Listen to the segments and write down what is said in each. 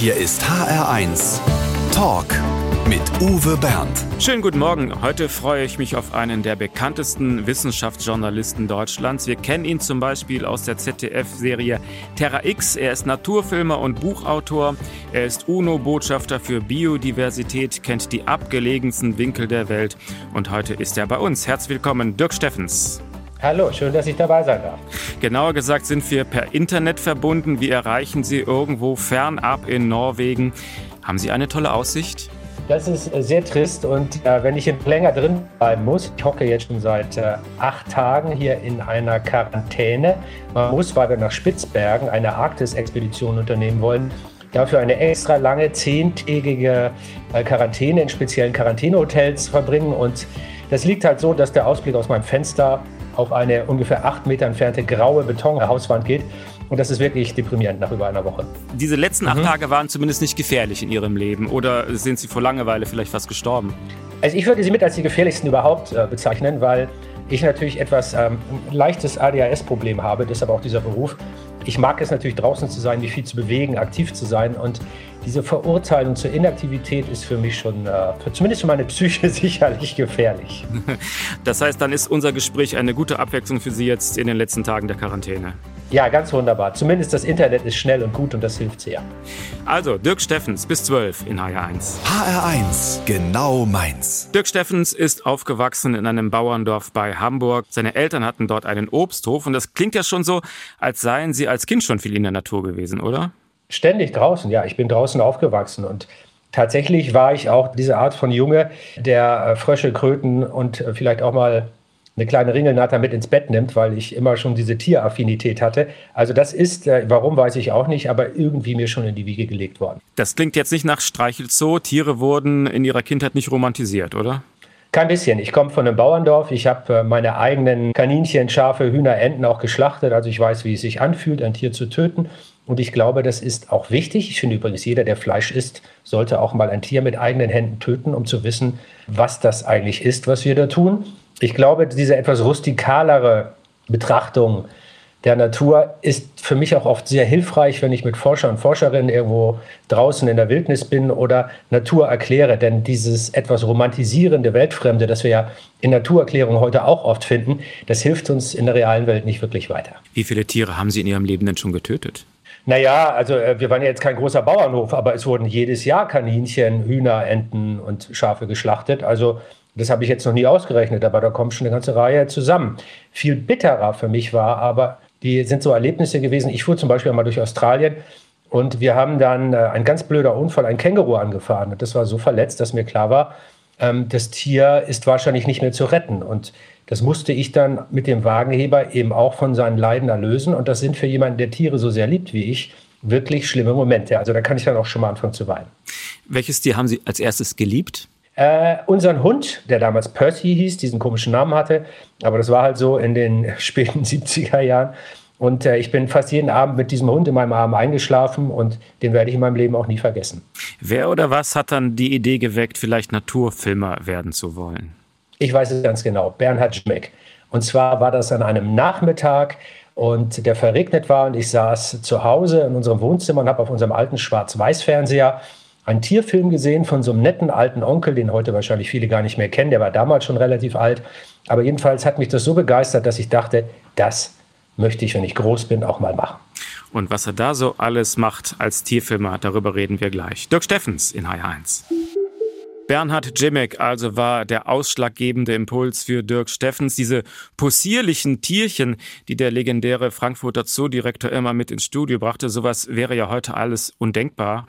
Hier ist HR1 Talk mit Uwe Bernd. Schönen guten Morgen. Heute freue ich mich auf einen der bekanntesten Wissenschaftsjournalisten Deutschlands. Wir kennen ihn zum Beispiel aus der ZDF-Serie Terra X. Er ist Naturfilmer und Buchautor. Er ist UNO-Botschafter für Biodiversität, kennt die abgelegensten Winkel der Welt. Und heute ist er bei uns. Herzlich willkommen, Dirk Steffens. Hallo, schön, dass ich dabei sein darf. Genauer gesagt sind wir per Internet verbunden. Wir erreichen Sie irgendwo fernab in Norwegen. Haben Sie eine tolle Aussicht? Das ist äh, sehr trist und äh, wenn ich länger drin bleiben muss, ich hocke jetzt schon seit äh, acht Tagen hier in einer Quarantäne. Man muss, weil wir nach Spitzbergen eine Arktis-Expedition unternehmen wollen, dafür eine extra lange zehntägige äh, Quarantäne in speziellen Quarantänehotels verbringen und das liegt halt so, dass der Ausblick aus meinem Fenster auf eine ungefähr acht Meter entfernte graue Betonhauswand geht. Und das ist wirklich deprimierend nach über einer Woche. Diese letzten acht mhm. Tage waren zumindest nicht gefährlich in Ihrem Leben oder sind Sie vor Langeweile vielleicht fast gestorben? Also ich würde sie mit als die gefährlichsten überhaupt äh, bezeichnen, weil ich natürlich etwas ähm, leichtes ADHS-Problem habe, deshalb auch dieser Beruf. Ich mag es natürlich draußen zu sein, mich viel zu bewegen, aktiv zu sein und diese Verurteilung zur Inaktivität ist für mich schon, äh, für, zumindest für meine Psyche, sicherlich gefährlich. Das heißt, dann ist unser Gespräch eine gute Abwechslung für Sie jetzt in den letzten Tagen der Quarantäne. Ja, ganz wunderbar. Zumindest das Internet ist schnell und gut und das hilft sehr. Also, Dirk Steffens bis 12 in HR1. HR1, genau meins. Dirk Steffens ist aufgewachsen in einem Bauerndorf bei Hamburg. Seine Eltern hatten dort einen Obsthof und das klingt ja schon so, als seien Sie als Kind schon viel in der Natur gewesen, oder? Ständig draußen, ja. Ich bin draußen aufgewachsen und tatsächlich war ich auch diese Art von Junge, der äh, Frösche, Kröten und äh, vielleicht auch mal eine kleine Ringelnatter mit ins Bett nimmt, weil ich immer schon diese Tieraffinität hatte. Also das ist, äh, warum weiß ich auch nicht, aber irgendwie mir schon in die Wiege gelegt worden. Das klingt jetzt nicht nach Streichelzoo. Tiere wurden in ihrer Kindheit nicht romantisiert, oder? Kein bisschen. Ich komme von einem Bauerndorf. Ich habe meine eigenen Kaninchen, Schafe, Hühner, Enten auch geschlachtet. Also ich weiß, wie es sich anfühlt, ein Tier zu töten. Und ich glaube, das ist auch wichtig. Ich finde übrigens, jeder, der Fleisch isst, sollte auch mal ein Tier mit eigenen Händen töten, um zu wissen, was das eigentlich ist, was wir da tun. Ich glaube, diese etwas rustikalere Betrachtung der Natur ist für mich auch oft sehr hilfreich, wenn ich mit Forschern und Forscherinnen irgendwo draußen in der Wildnis bin oder Natur erkläre. Denn dieses etwas romantisierende Weltfremde, das wir ja in Naturerklärungen heute auch oft finden, das hilft uns in der realen Welt nicht wirklich weiter. Wie viele Tiere haben Sie in Ihrem Leben denn schon getötet? Naja, also äh, wir waren ja jetzt kein großer Bauernhof, aber es wurden jedes Jahr Kaninchen, Hühner, Enten und Schafe geschlachtet. Also das habe ich jetzt noch nie ausgerechnet, aber da kommt schon eine ganze Reihe zusammen. Viel bitterer für mich war aber die sind so Erlebnisse gewesen. Ich fuhr zum Beispiel mal durch Australien und wir haben dann äh, ein ganz blöder Unfall, ein Känguru angefahren. Und das war so verletzt, dass mir klar war, ähm, das Tier ist wahrscheinlich nicht mehr zu retten. Und das musste ich dann mit dem Wagenheber eben auch von seinen Leiden erlösen. Und das sind für jemanden, der Tiere so sehr liebt wie ich, wirklich schlimme Momente. Also da kann ich dann auch schon mal anfangen zu weinen. Welches Tier haben Sie als erstes geliebt? Äh, unseren Hund, der damals Percy hieß, diesen komischen Namen hatte, aber das war halt so in den späten 70er Jahren. Und äh, ich bin fast jeden Abend mit diesem Hund in meinem Arm eingeschlafen und den werde ich in meinem Leben auch nie vergessen. Wer oder was hat dann die Idee geweckt, vielleicht Naturfilmer werden zu wollen? Ich weiß es ganz genau, Bernhard Schmeck. Und zwar war das an einem Nachmittag und der verregnet war und ich saß zu Hause in unserem Wohnzimmer und habe auf unserem alten Schwarz-Weiß-Fernseher einen Tierfilm gesehen von so einem netten alten Onkel, den heute wahrscheinlich viele gar nicht mehr kennen. Der war damals schon relativ alt. Aber jedenfalls hat mich das so begeistert, dass ich dachte, das möchte ich, wenn ich groß bin, auch mal machen. Und was er da so alles macht als Tierfilmer, darüber reden wir gleich. Dirk Steffens in HR1. Bernhard Jimek also war der ausschlaggebende Impuls für Dirk Steffens. Diese possierlichen Tierchen, die der legendäre Frankfurter Zoodirektor immer mit ins Studio brachte, sowas wäre ja heute alles undenkbar.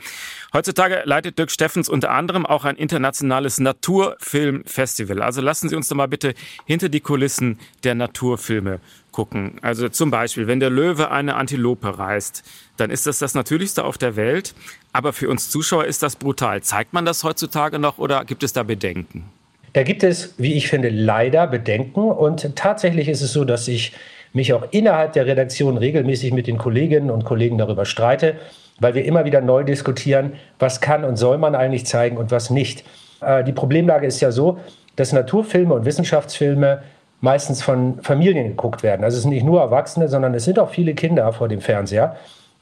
Heutzutage leitet Dirk Steffens unter anderem auch ein internationales Naturfilmfestival. Also lassen Sie uns doch mal bitte hinter die Kulissen der Naturfilme gucken. Also zum Beispiel, wenn der Löwe eine Antilope reißt, dann ist das das Natürlichste auf der Welt. Aber für uns Zuschauer ist das brutal. Zeigt man das heutzutage noch oder gibt es da Bedenken? Da gibt es, wie ich finde, leider Bedenken. Und tatsächlich ist es so, dass ich mich auch innerhalb der Redaktion regelmäßig mit den Kolleginnen und Kollegen darüber streite, weil wir immer wieder neu diskutieren, was kann und soll man eigentlich zeigen und was nicht. Äh, die Problemlage ist ja so, dass Naturfilme und Wissenschaftsfilme meistens von Familien geguckt werden. Also es sind nicht nur Erwachsene, sondern es sind auch viele Kinder vor dem Fernseher.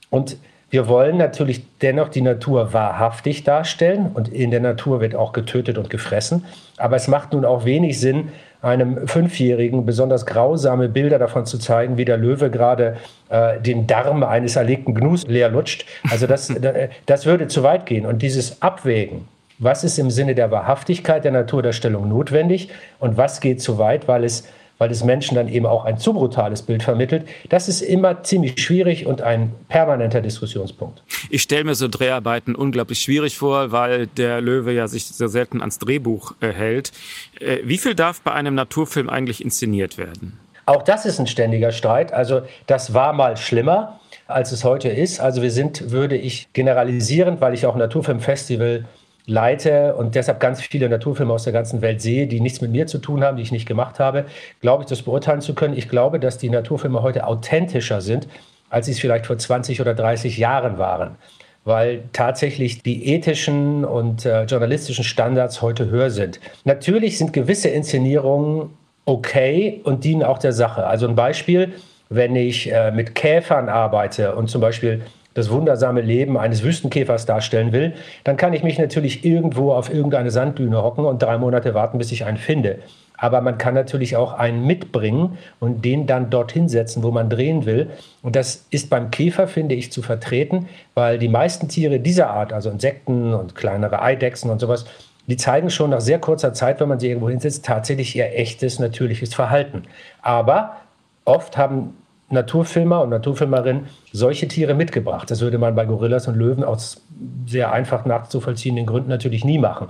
Und Wir wollen natürlich dennoch die Natur wahrhaftig darstellen und in der Natur wird auch getötet und gefressen. Aber es macht nun auch wenig Sinn, einem Fünfjährigen besonders grausame Bilder davon zu zeigen, wie der Löwe gerade äh, den Darm eines erlegten Gnus leer lutscht. Also das, das würde zu weit gehen. Und dieses Abwägen, was ist im Sinne der Wahrhaftigkeit der Naturdarstellung notwendig und was geht zu weit, weil es weil es Menschen dann eben auch ein zu brutales Bild vermittelt. Das ist immer ziemlich schwierig und ein permanenter Diskussionspunkt. Ich stelle mir so Dreharbeiten unglaublich schwierig vor, weil der Löwe ja sich sehr selten ans Drehbuch äh, hält. Äh, wie viel darf bei einem Naturfilm eigentlich inszeniert werden? Auch das ist ein ständiger Streit. Also das war mal schlimmer, als es heute ist. Also wir sind, würde ich generalisierend, weil ich auch Naturfilmfestival leite und deshalb ganz viele Naturfilme aus der ganzen Welt sehe, die nichts mit mir zu tun haben, die ich nicht gemacht habe, glaube ich, das beurteilen zu können. Ich glaube, dass die Naturfilme heute authentischer sind, als sie es vielleicht vor 20 oder 30 Jahren waren, weil tatsächlich die ethischen und äh, journalistischen Standards heute höher sind. Natürlich sind gewisse Inszenierungen okay und dienen auch der Sache. Also ein Beispiel, wenn ich äh, mit Käfern arbeite und zum Beispiel das wundersame Leben eines Wüstenkäfers darstellen will, dann kann ich mich natürlich irgendwo auf irgendeine Sanddüne hocken und drei Monate warten, bis ich einen finde. Aber man kann natürlich auch einen mitbringen und den dann dorthin setzen, wo man drehen will. Und das ist beim Käfer, finde ich, zu vertreten, weil die meisten Tiere dieser Art, also Insekten und kleinere Eidechsen und sowas, die zeigen schon nach sehr kurzer Zeit, wenn man sie irgendwo hinsetzt, tatsächlich ihr echtes, natürliches Verhalten. Aber oft haben Naturfilmer und Naturfilmerinnen solche Tiere mitgebracht. Das würde man bei Gorillas und Löwen aus sehr einfach nachzuvollziehenden Gründen natürlich nie machen.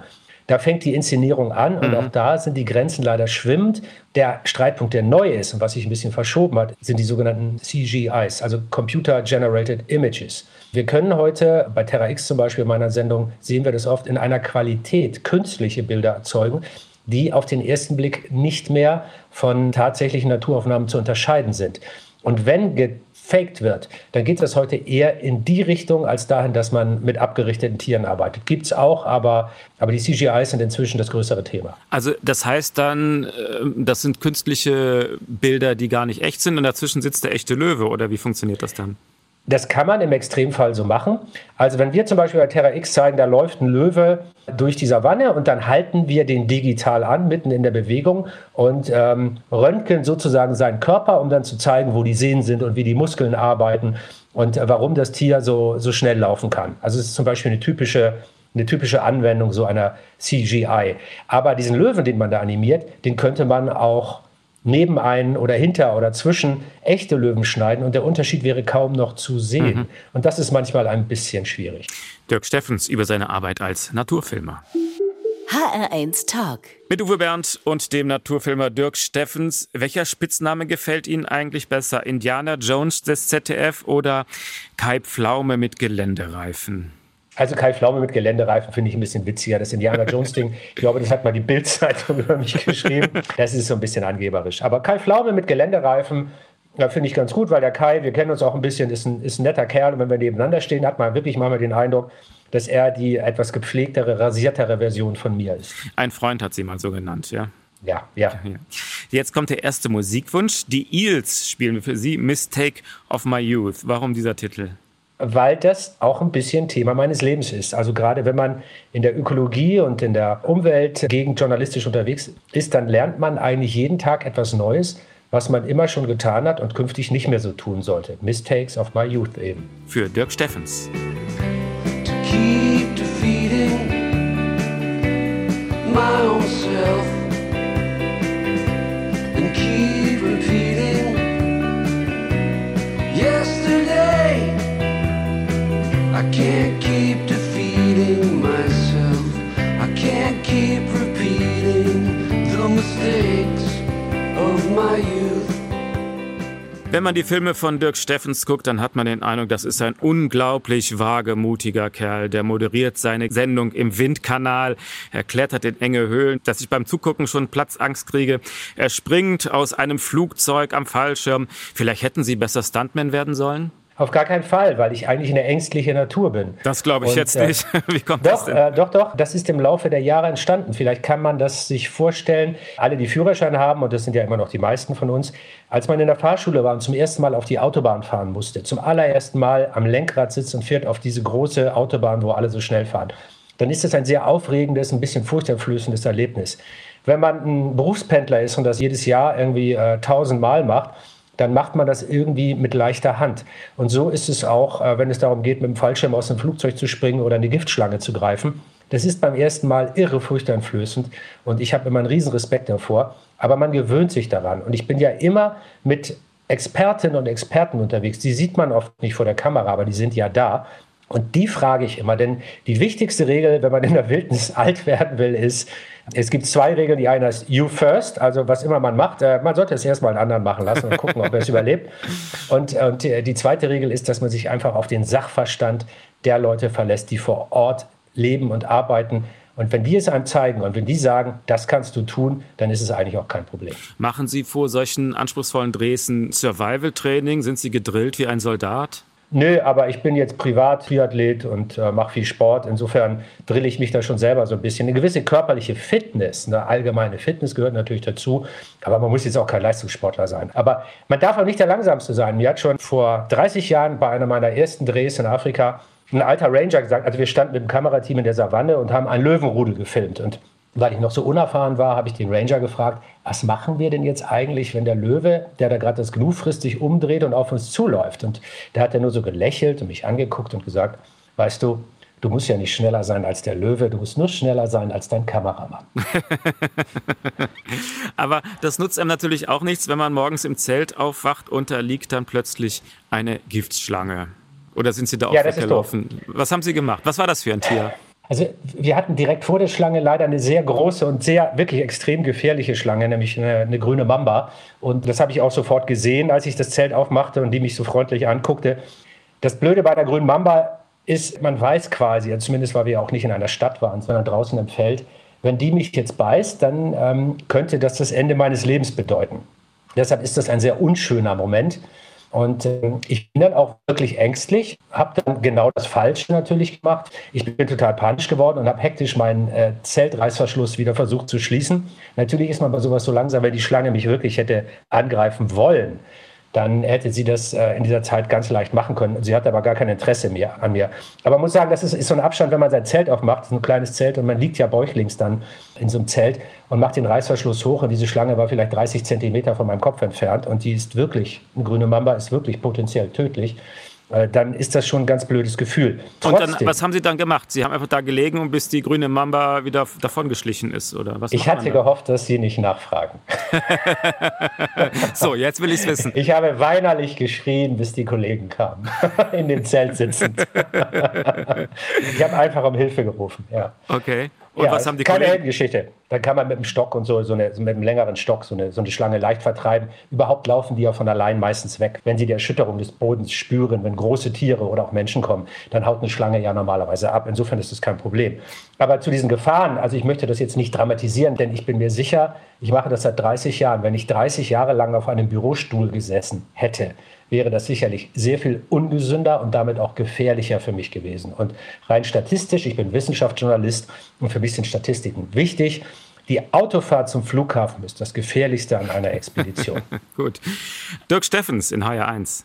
Da fängt die Inszenierung an und mhm. auch da sind die Grenzen leider schwimmend. Der Streitpunkt, der neu ist und was sich ein bisschen verschoben hat, sind die sogenannten CGIs, also Computer Generated Images. Wir können heute, bei Terra X zum Beispiel in meiner Sendung, sehen wir das oft, in einer Qualität künstliche Bilder erzeugen, die auf den ersten Blick nicht mehr von tatsächlichen Naturaufnahmen zu unterscheiden sind. Und wenn gefaked wird, dann geht das heute eher in die Richtung, als dahin, dass man mit abgerichteten Tieren arbeitet. Gibt es auch, aber, aber die CGIs sind inzwischen das größere Thema. Also das heißt dann, äh, das sind künstliche Bilder, die gar nicht echt sind und dazwischen sitzt der echte Löwe oder wie funktioniert das dann? Das kann man im Extremfall so machen. Also wenn wir zum Beispiel bei Terra X zeigen, da läuft ein Löwe durch die Savanne und dann halten wir den digital an, mitten in der Bewegung und ähm, röntgen sozusagen seinen Körper, um dann zu zeigen, wo die Sehnen sind und wie die Muskeln arbeiten und äh, warum das Tier so, so schnell laufen kann. Also es ist zum Beispiel eine typische eine typische Anwendung so einer CGI. Aber diesen Löwen, den man da animiert, den könnte man auch neben einen oder hinter oder zwischen echte Löwen schneiden und der Unterschied wäre kaum noch zu sehen. Mhm. Und das ist manchmal ein bisschen schwierig. Dirk Steffens über seine Arbeit als Naturfilmer. HR1 Talk. Mit Uwe Bernd und dem Naturfilmer Dirk Steffens. Welcher Spitzname gefällt Ihnen eigentlich besser? Indiana Jones des ZDF oder Kai Pflaume mit Geländereifen? Also Kai Pflaume mit Geländereifen finde ich ein bisschen witziger. Das Indiana Jones Ding, ich glaube, das hat mal die Bildzeitung über mich geschrieben. Das ist so ein bisschen angeberisch. Aber Kai Pflaume mit Geländereifen ja, finde ich ganz gut, weil der Kai, wir kennen uns auch ein bisschen, ist ein, ist ein netter Kerl. Und wenn wir nebeneinander stehen, hat man wirklich manchmal den Eindruck, dass er die etwas gepflegtere, rasiertere Version von mir ist. Ein Freund hat sie mal so genannt, ja. Ja, ja. Jetzt kommt der erste Musikwunsch. Die Eels spielen wir für Sie Mistake of My Youth. Warum dieser Titel? Weil das auch ein bisschen Thema meines Lebens ist. Also gerade wenn man in der Ökologie und in der Umwelt gegen journalistisch unterwegs ist, dann lernt man eigentlich jeden Tag etwas Neues, was man immer schon getan hat und künftig nicht mehr so tun sollte. Mistakes of my youth eben. Für Dirk Steffens. Can't keep defeating myself. I can't keep repeating the mistakes of my youth. Wenn man die Filme von Dirk Steffens guckt, dann hat man den Eindruck, das ist ein unglaublich wagemutiger Kerl. Der moderiert seine Sendung im Windkanal. Er klettert in enge Höhlen, dass ich beim Zugucken schon Platzangst kriege. Er springt aus einem Flugzeug am Fallschirm. Vielleicht hätten Sie besser Stuntman werden sollen? Auf gar keinen Fall, weil ich eigentlich eine ängstliche Natur bin. Das glaube ich Und, jetzt äh, nicht. Wie kommt Doch, das denn? äh, doch, doch. Das ist im Laufe der Jahre entstanden. Vielleicht kann man das sich vorstellen. Alle, die Führerschein haben, und das sind ja immer noch die meisten von uns, als man in der Fahrschule war und zum ersten Mal auf die Autobahn fahren musste, zum allerersten Mal am Lenkrad sitzt und fährt auf diese große Autobahn, wo alle so schnell fahren, dann ist das ein sehr aufregendes, ein bisschen furchteinflößendes Erlebnis. Wenn man ein Berufspendler ist und das jedes Jahr irgendwie äh, tausendmal macht, dann macht man das irgendwie mit leichter Hand. Und so ist es auch, äh, wenn es darum geht, mit dem Fallschirm aus dem Flugzeug zu springen oder eine Giftschlange zu greifen. Das ist beim ersten Mal irre furchteinflößend und ich habe immer einen riesen Respekt davor. Aber man gewöhnt sich daran. Und ich bin ja immer mit Expertinnen und Experten unterwegs. Die sieht man oft nicht vor der Kamera, aber die sind ja da. Und die frage ich immer, denn die wichtigste Regel, wenn man in der Wildnis alt werden will, ist, es gibt zwei Regeln. Die eine heißt You First, also was immer man macht, äh, man sollte es erstmal einen anderen machen lassen und gucken, ob er es überlebt. Und, und die, die zweite Regel ist, dass man sich einfach auf den Sachverstand der Leute verlässt, die vor Ort leben und arbeiten. Und wenn die es einem zeigen und wenn die sagen, das kannst du tun, dann ist es eigentlich auch kein Problem. Machen Sie vor solchen anspruchsvollen Drehs ein Survival-Training? Sind Sie gedrillt wie ein Soldat? Nö, aber ich bin jetzt privat Triathlet und äh, mache viel Sport. Insofern drille ich mich da schon selber so ein bisschen. Eine gewisse körperliche Fitness, eine allgemeine Fitness gehört natürlich dazu. Aber man muss jetzt auch kein Leistungssportler sein. Aber man darf auch nicht der Langsamste sein. Mir hat schon vor 30 Jahren bei einer meiner ersten Drehs in Afrika ein alter Ranger gesagt, also wir standen mit dem Kamerateam in der Savanne und haben ein Löwenrudel gefilmt. Und weil ich noch so unerfahren war, habe ich den Ranger gefragt, was machen wir denn jetzt eigentlich, wenn der Löwe, der da gerade das Gnu frisst, sich umdreht und auf uns zuläuft? Und da hat er nur so gelächelt und mich angeguckt und gesagt, weißt du, du musst ja nicht schneller sein als der Löwe, du musst nur schneller sein als dein Kameramann. Aber das nutzt einem natürlich auch nichts, wenn man morgens im Zelt aufwacht und da liegt dann plötzlich eine Giftschlange. Oder sind Sie da auch Ja, weggelaufen? Was haben Sie gemacht? Was war das für ein Tier? Also wir hatten direkt vor der Schlange leider eine sehr große und sehr wirklich extrem gefährliche Schlange, nämlich eine, eine grüne Mamba. Und das habe ich auch sofort gesehen, als ich das Zelt aufmachte und die mich so freundlich anguckte. Das Blöde bei der grünen Mamba ist, man weiß quasi, also zumindest weil wir auch nicht in einer Stadt waren, sondern draußen im Feld, wenn die mich jetzt beißt, dann ähm, könnte das das Ende meines Lebens bedeuten. Deshalb ist das ein sehr unschöner Moment. Und äh, ich bin dann auch wirklich ängstlich, habe dann genau das Falsche natürlich gemacht. Ich bin total panisch geworden und habe hektisch meinen äh, Zeltreißverschluss wieder versucht zu schließen. Natürlich ist man bei sowas so langsam, wenn die Schlange mich wirklich hätte angreifen wollen, dann hätte sie das äh, in dieser Zeit ganz leicht machen können. Sie hatte aber gar kein Interesse mehr an mir. Aber man muss sagen, das ist, ist so ein Abstand, wenn man sein Zelt aufmacht, ist ein kleines Zelt und man liegt ja bäuchlings dann in so einem Zelt und macht den Reißverschluss hoch und diese Schlange war vielleicht 30 Zentimeter von meinem Kopf entfernt und die ist wirklich, eine grüne Mamba ist wirklich potenziell tödlich. Äh, dann ist das schon ein ganz blödes Gefühl. Und dann, was haben Sie dann gemacht? Sie haben einfach da gelegen und bis die grüne Mamba wieder davongeschlichen ist, oder was? Ich hatte gehofft, dass Sie nicht nachfragen. So, jetzt will ich es wissen. Ich habe weinerlich geschrien, bis die Kollegen kamen, in dem Zelt sitzend. ich habe einfach um Hilfe gerufen, ja. Okay. Und ja, was haben die keine Kollegen? Heldengeschichte. Dann kann man mit dem Stock und so, so, eine, mit einem längeren Stock so eine, so eine Schlange leicht vertreiben. Überhaupt laufen die ja von allein meistens weg. Wenn sie die Erschütterung des Bodens spüren, wenn große Tiere oder auch Menschen kommen, dann haut eine Schlange ja normalerweise ab. Insofern ist das kein Problem. Aber zu diesen Gefahren, also ich möchte das jetzt nicht dramatisieren, denn ich bin mir sicher, ich mache das seit 30 Jahren. Wenn ich 30 Jahre lang auf einem Bürostuhl gesessen hätte, wäre das sicherlich sehr viel ungesünder und damit auch gefährlicher für mich gewesen. Und rein statistisch, ich bin Wissenschaftsjournalist und für mich sind Statistiken wichtig. Die Autofahrt zum Flughafen ist das Gefährlichste an einer Expedition. Gut. Dirk Steffens in HR1.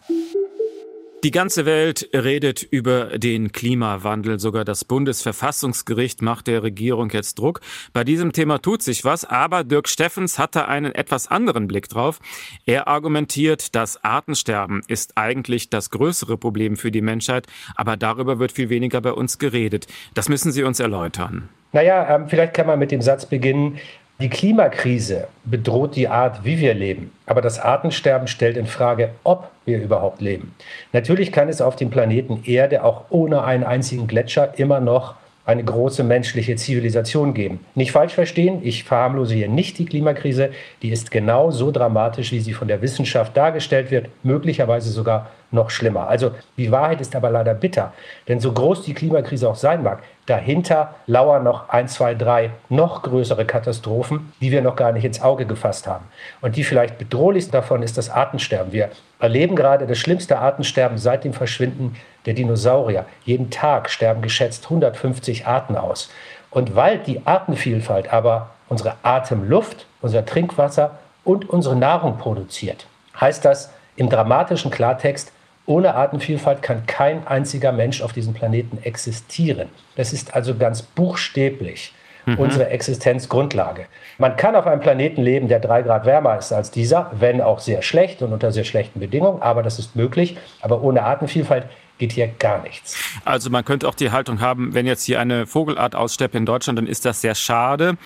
Die ganze Welt redet über den Klimawandel. Sogar das Bundesverfassungsgericht macht der Regierung jetzt Druck. Bei diesem Thema tut sich was, aber Dirk Steffens hatte einen etwas anderen Blick drauf. Er argumentiert, das Artensterben ist eigentlich das größere Problem für die Menschheit, aber darüber wird viel weniger bei uns geredet. Das müssen Sie uns erläutern. Naja, ähm, vielleicht kann man mit dem Satz beginnen. Die Klimakrise bedroht die Art, wie wir leben. Aber das Artensterben stellt in Frage, ob wir überhaupt leben. Natürlich kann es auf dem Planeten Erde auch ohne einen einzigen Gletscher immer noch eine große menschliche Zivilisation geben. Nicht falsch verstehen, ich verharmlose hier nicht die Klimakrise. Die ist genau so dramatisch, wie sie von der Wissenschaft dargestellt wird, möglicherweise sogar noch schlimmer. Also die Wahrheit ist aber leider bitter. Denn so groß die Klimakrise auch sein mag, dahinter lauern noch ein, zwei, drei noch größere Katastrophen, die wir noch gar nicht ins Auge gefasst haben. Und die vielleicht bedrohlichste davon ist das Artensterben. Wir erleben gerade das schlimmste Artensterben seit dem Verschwinden der Dinosaurier. Jeden Tag sterben geschätzt 150 Arten aus. Und weil die Artenvielfalt aber unsere Atemluft, unser Trinkwasser und unsere Nahrung produziert, heißt das im dramatischen Klartext, ohne Artenvielfalt kann kein einziger Mensch auf diesem Planeten existieren. Das ist also ganz buchstäblich mhm. unsere Existenzgrundlage. Man kann auf einem Planeten leben, der drei Grad wärmer ist als dieser, wenn auch sehr schlecht und unter sehr schlechten Bedingungen, aber das ist möglich. Aber ohne Artenvielfalt geht hier gar nichts. Also man könnte auch die Haltung haben, wenn jetzt hier eine Vogelart aussteppt in Deutschland, dann ist das sehr schade.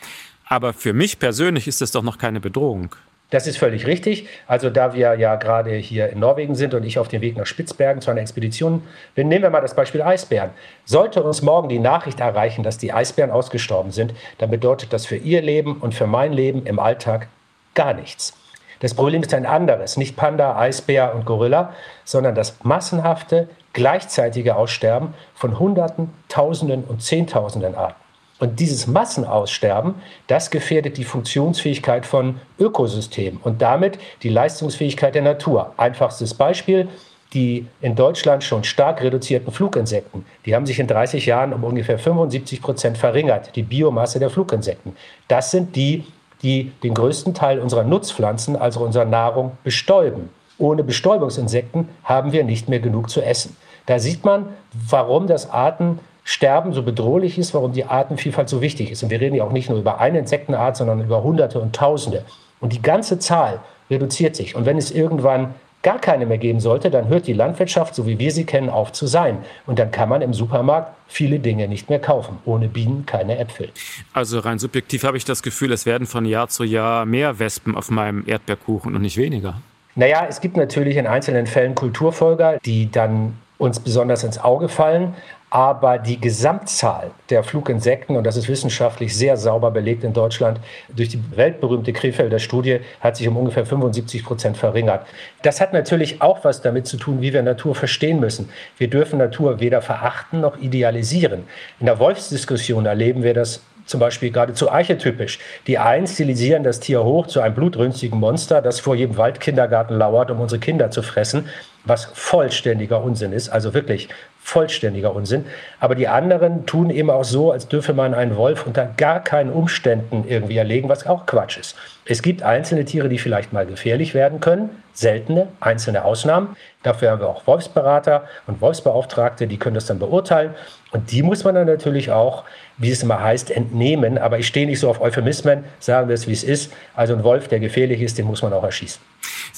Aber für mich persönlich ist das doch noch keine Bedrohung. Das ist völlig richtig. Also da wir ja gerade hier in Norwegen sind und ich auf dem Weg nach Spitzbergen zu einer Expedition bin, nehmen wir mal das Beispiel Eisbären. Sollte uns morgen die Nachricht erreichen, dass die Eisbären ausgestorben sind, dann bedeutet das für Ihr Leben und für mein Leben im Alltag gar nichts. Das Problem ist ein anderes, nicht Panda, Eisbär und Gorilla, sondern das massenhafte, gleichzeitige Aussterben von Hunderten, Tausenden und Zehntausenden Arten. Und dieses Massenaussterben, das gefährdet die Funktionsfähigkeit von Ökosystemen und damit die Leistungsfähigkeit der Natur. Einfachstes Beispiel, die in Deutschland schon stark reduzierten Fluginsekten, die haben sich in 30 Jahren um ungefähr 75 Prozent verringert, die Biomasse der Fluginsekten. Das sind die, die den größten Teil unserer Nutzpflanzen, also unserer Nahrung, bestäuben. Ohne Bestäubungsinsekten haben wir nicht mehr genug zu essen. Da sieht man, warum das Arten Sterben so bedrohlich ist, warum die Artenvielfalt so wichtig ist. Und wir reden ja auch nicht nur über eine Insektenart, sondern über Hunderte und Tausende. Und die ganze Zahl reduziert sich. Und wenn es irgendwann gar keine mehr geben sollte, dann hört die Landwirtschaft, so wie wir sie kennen, auf zu sein. Und dann kann man im Supermarkt viele Dinge nicht mehr kaufen. Ohne Bienen keine Äpfel. Also rein subjektiv habe ich das Gefühl, es werden von Jahr zu Jahr mehr Wespen auf meinem Erdbeerkuchen und nicht weniger. Naja, es gibt natürlich in einzelnen Fällen Kulturfolger, die dann uns besonders ins Auge fallen. Aber die Gesamtzahl der Fluginsekten, und das ist wissenschaftlich sehr sauber belegt in Deutschland, durch die weltberühmte Krefelder Studie hat sich um ungefähr 75 Prozent verringert. Das hat natürlich auch was damit zu tun, wie wir Natur verstehen müssen. Wir dürfen Natur weder verachten noch idealisieren. In der Wolfsdiskussion erleben wir das zum Beispiel geradezu archetypisch. Die einen stilisieren das Tier hoch zu einem blutrünstigen Monster, das vor jedem Waldkindergarten lauert, um unsere Kinder zu fressen, was vollständiger Unsinn ist, also wirklich vollständiger Unsinn. Aber die anderen tun eben auch so, als dürfe man einen Wolf unter gar keinen Umständen irgendwie erlegen, was auch Quatsch ist. Es gibt einzelne Tiere, die vielleicht mal gefährlich werden können, seltene, einzelne Ausnahmen. Dafür haben wir auch Wolfsberater und Wolfsbeauftragte, die können das dann beurteilen. Und die muss man dann natürlich auch, wie es immer heißt, entnehmen. Aber ich stehe nicht so auf Euphemismen, sagen wir es, wie es ist. Also ein Wolf, der gefährlich ist, den muss man auch erschießen.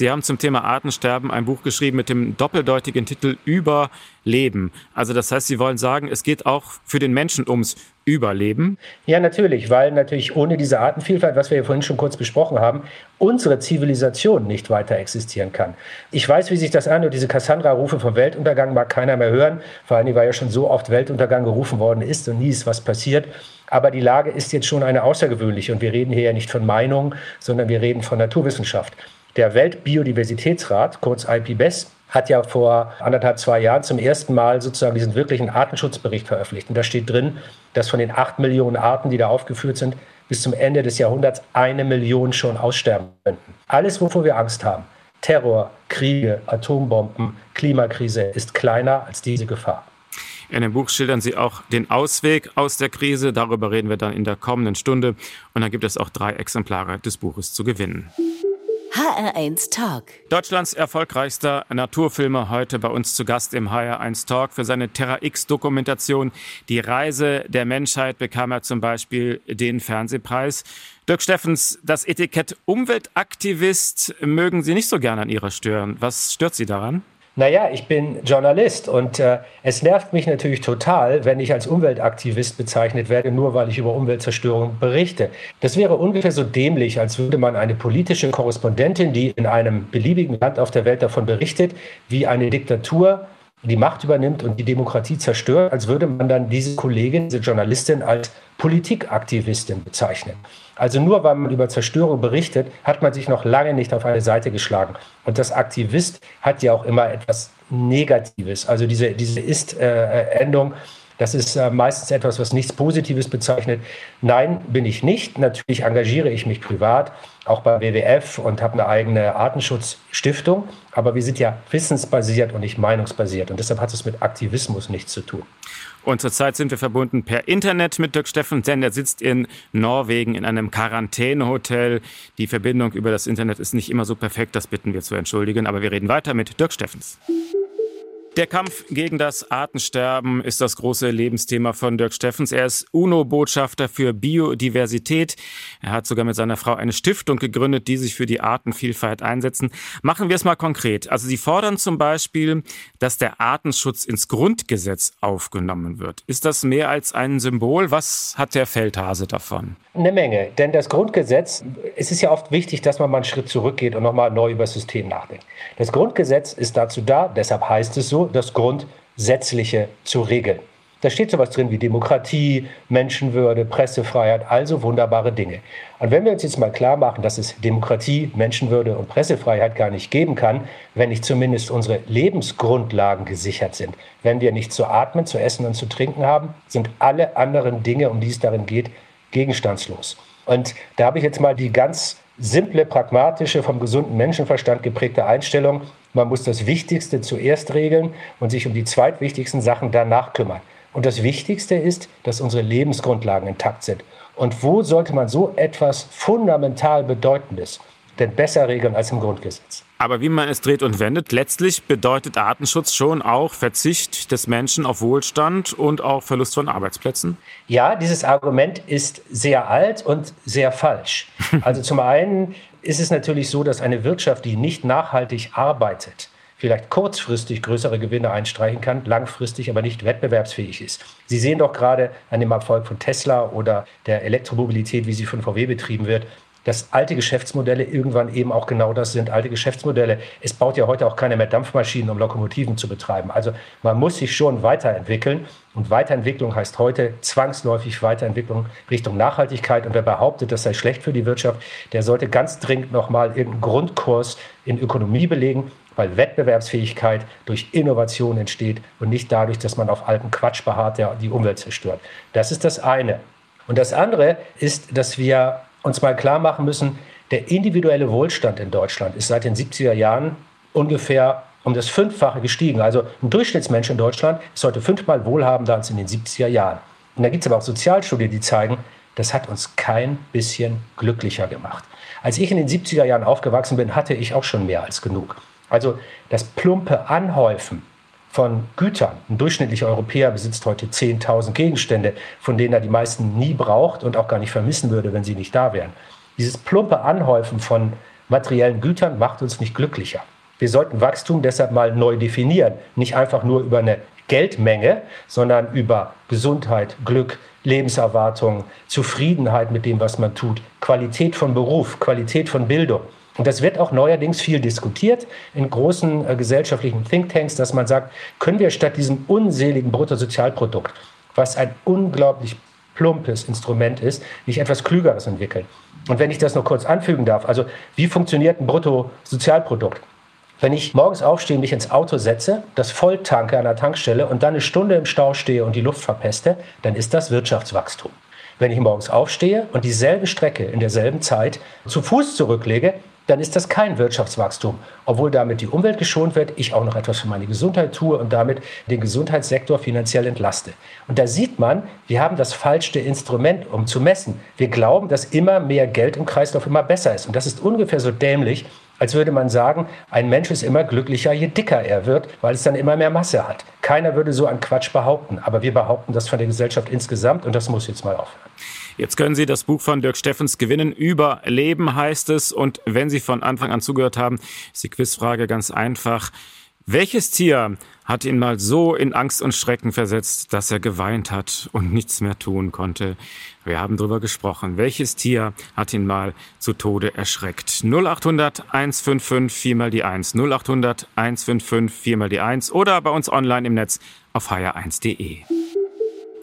Sie haben zum Thema Artensterben ein Buch geschrieben mit dem doppeldeutigen Titel Überleben. Also das heißt, Sie wollen sagen, es geht auch für den Menschen ums Überleben? Ja, natürlich, weil natürlich ohne diese Artenvielfalt, was wir ja vorhin schon kurz besprochen haben, unsere Zivilisation nicht weiter existieren kann. Ich weiß, wie sich das anhört. Diese Cassandra-Rufe vom Weltuntergang mag keiner mehr hören, vor allem weil ja schon so oft Weltuntergang gerufen worden ist und nie ist was passiert. Aber die Lage ist jetzt schon eine außergewöhnliche und wir reden hier ja nicht von Meinung, sondern wir reden von Naturwissenschaft. Der Weltbiodiversitätsrat, kurz IPBES, hat ja vor anderthalb, zwei Jahren zum ersten Mal sozusagen diesen wirklichen Artenschutzbericht veröffentlicht. Und da steht drin, dass von den acht Millionen Arten, die da aufgeführt sind, bis zum Ende des Jahrhunderts eine Million schon aussterben könnten. Alles, wovor wir Angst haben, Terror, Kriege, Atombomben, Klimakrise, ist kleiner als diese Gefahr. In dem Buch schildern Sie auch den Ausweg aus der Krise. Darüber reden wir dann in der kommenden Stunde. Und dann gibt es auch drei Exemplare des Buches zu gewinnen. HR1 Talk. Deutschlands erfolgreichster Naturfilmer heute bei uns zu Gast im HR1 Talk. Für seine Terra X-Dokumentation Die Reise der Menschheit bekam er zum Beispiel den Fernsehpreis. Dirk Steffens, das Etikett Umweltaktivist mögen Sie nicht so gerne an Ihrer Stirn. Was stört Sie daran? Naja, ich bin Journalist und äh, es nervt mich natürlich total, wenn ich als Umweltaktivist bezeichnet werde, nur weil ich über Umweltzerstörung berichte. Das wäre ungefähr so dämlich, als würde man eine politische Korrespondentin, die in einem beliebigen Land auf der Welt davon berichtet, wie eine Diktatur die Macht übernimmt und die Demokratie zerstört, als würde man dann diese Kollegin, diese Journalistin als Politikaktivistin bezeichnen. Also nur weil man über Zerstörung berichtet, hat man sich noch lange nicht auf eine Seite geschlagen. Und das Aktivist hat ja auch immer etwas Negatives. Also diese, diese Ist-Endung, das ist äh, meistens etwas, was nichts Positives bezeichnet. Nein, bin ich nicht. Natürlich engagiere ich mich privat, auch bei WWF und habe eine eigene Artenschutzstiftung. Aber wir sind ja wissensbasiert und nicht meinungsbasiert. Und deshalb hat es mit Aktivismus nichts zu tun. Und zurzeit sind wir verbunden per Internet mit Dirk Steffen, denn er sitzt in Norwegen in einem Quarantänehotel. Die Verbindung über das Internet ist nicht immer so perfekt, das bitten wir zu entschuldigen. Aber wir reden weiter mit Dirk Steffens. Der Kampf gegen das Artensterben ist das große Lebensthema von Dirk Steffens. Er ist UNO-Botschafter für Biodiversität. Er hat sogar mit seiner Frau eine Stiftung gegründet, die sich für die Artenvielfalt einsetzen. Machen wir es mal konkret. Also Sie fordern zum Beispiel, dass der Artenschutz ins Grundgesetz aufgenommen wird. Ist das mehr als ein Symbol? Was hat der Feldhase davon? Eine Menge, denn das Grundgesetz, es ist ja oft wichtig, dass man mal einen Schritt zurückgeht und nochmal neu über das System nachdenkt. Das Grundgesetz ist dazu da, deshalb heißt es so, das Grundsätzliche zu regeln. Da steht sowas drin wie Demokratie, Menschenwürde, Pressefreiheit, also wunderbare Dinge. Und wenn wir uns jetzt mal klar machen, dass es Demokratie, Menschenwürde und Pressefreiheit gar nicht geben kann, wenn nicht zumindest unsere Lebensgrundlagen gesichert sind, wenn wir nicht zu atmen, zu essen und zu trinken haben, sind alle anderen Dinge, um die es darin geht, gegenstandslos. Und da habe ich jetzt mal die ganz simple, pragmatische, vom gesunden Menschenverstand geprägte Einstellung, man muss das Wichtigste zuerst regeln und sich um die zweitwichtigsten Sachen danach kümmern. Und das Wichtigste ist, dass unsere Lebensgrundlagen intakt sind. Und wo sollte man so etwas fundamental Bedeutendes denn besser regeln als im Grundgesetz? Aber wie man es dreht und wendet, letztlich bedeutet Artenschutz schon auch Verzicht des Menschen auf Wohlstand und auch Verlust von Arbeitsplätzen? Ja, dieses Argument ist sehr alt und sehr falsch. Also zum einen ist es natürlich so, dass eine Wirtschaft, die nicht nachhaltig arbeitet, vielleicht kurzfristig größere Gewinne einstreichen kann, langfristig aber nicht wettbewerbsfähig ist. Sie sehen doch gerade an dem Erfolg von Tesla oder der Elektromobilität, wie sie von VW betrieben wird, dass alte Geschäftsmodelle irgendwann eben auch genau das sind, alte Geschäftsmodelle. Es baut ja heute auch keine mehr Dampfmaschinen, um Lokomotiven zu betreiben. Also man muss sich schon weiterentwickeln. Und Weiterentwicklung heißt heute zwangsläufig Weiterentwicklung Richtung Nachhaltigkeit. Und wer behauptet, das sei schlecht für die Wirtschaft, der sollte ganz dringend nochmal irgendeinen Grundkurs in Ökonomie belegen, weil Wettbewerbsfähigkeit durch Innovation entsteht und nicht dadurch, dass man auf alten Quatsch beharrt, der die Umwelt zerstört. Das ist das eine. Und das andere ist, dass wir uns mal klar machen müssen, der individuelle Wohlstand in Deutschland ist seit den 70er Jahren ungefähr um das Fünffache gestiegen. Also ein Durchschnittsmensch in Deutschland ist heute fünfmal wohlhabender als in den 70er Jahren. Und da gibt es aber auch Sozialstudien, die zeigen, das hat uns kein bisschen glücklicher gemacht. Als ich in den 70er Jahren aufgewachsen bin, hatte ich auch schon mehr als genug. Also das plumpe Anhäufen von Gütern. Ein durchschnittlicher Europäer besitzt heute 10.000 Gegenstände, von denen er die meisten nie braucht und auch gar nicht vermissen würde, wenn sie nicht da wären. Dieses plumpe Anhäufen von materiellen Gütern macht uns nicht glücklicher. Wir sollten Wachstum deshalb mal neu definieren. Nicht einfach nur über eine Geldmenge, sondern über Gesundheit, Glück, Lebenserwartung, Zufriedenheit mit dem, was man tut, Qualität von Beruf, Qualität von Bildung. Und das wird auch neuerdings viel diskutiert in großen äh, gesellschaftlichen Thinktanks, dass man sagt, können wir statt diesem unseligen Bruttosozialprodukt, was ein unglaublich plumpes Instrument ist, nicht etwas Klügeres entwickeln. Und wenn ich das noch kurz anfügen darf, also wie funktioniert ein Bruttosozialprodukt? Wenn ich morgens aufstehe, mich ins Auto setze, das voll tanke an der Tankstelle und dann eine Stunde im Stau stehe und die Luft verpeste, dann ist das Wirtschaftswachstum. Wenn ich morgens aufstehe und dieselbe Strecke in derselben Zeit zu Fuß zurücklege, dann ist das kein Wirtschaftswachstum. Obwohl damit die Umwelt geschont wird, ich auch noch etwas für meine Gesundheit tue und damit den Gesundheitssektor finanziell entlaste. Und da sieht man, wir haben das falsche Instrument, um zu messen. Wir glauben, dass immer mehr Geld im Kreislauf immer besser ist. Und das ist ungefähr so dämlich, als würde man sagen, ein Mensch ist immer glücklicher, je dicker er wird, weil es dann immer mehr Masse hat. Keiner würde so einen Quatsch behaupten, aber wir behaupten das von der Gesellschaft insgesamt und das muss jetzt mal aufhören. Jetzt können Sie das Buch von Dirk Steffens gewinnen. Überleben heißt es. Und wenn Sie von Anfang an zugehört haben, ist die Quizfrage ganz einfach. Welches Tier hat ihn mal so in Angst und Schrecken versetzt, dass er geweint hat und nichts mehr tun konnte? Wir haben darüber gesprochen. Welches Tier hat ihn mal zu Tode erschreckt? 0800 155 4 mal die 1. 0800 155 4 mal die 1 oder bei uns online im Netz auf hr1.de.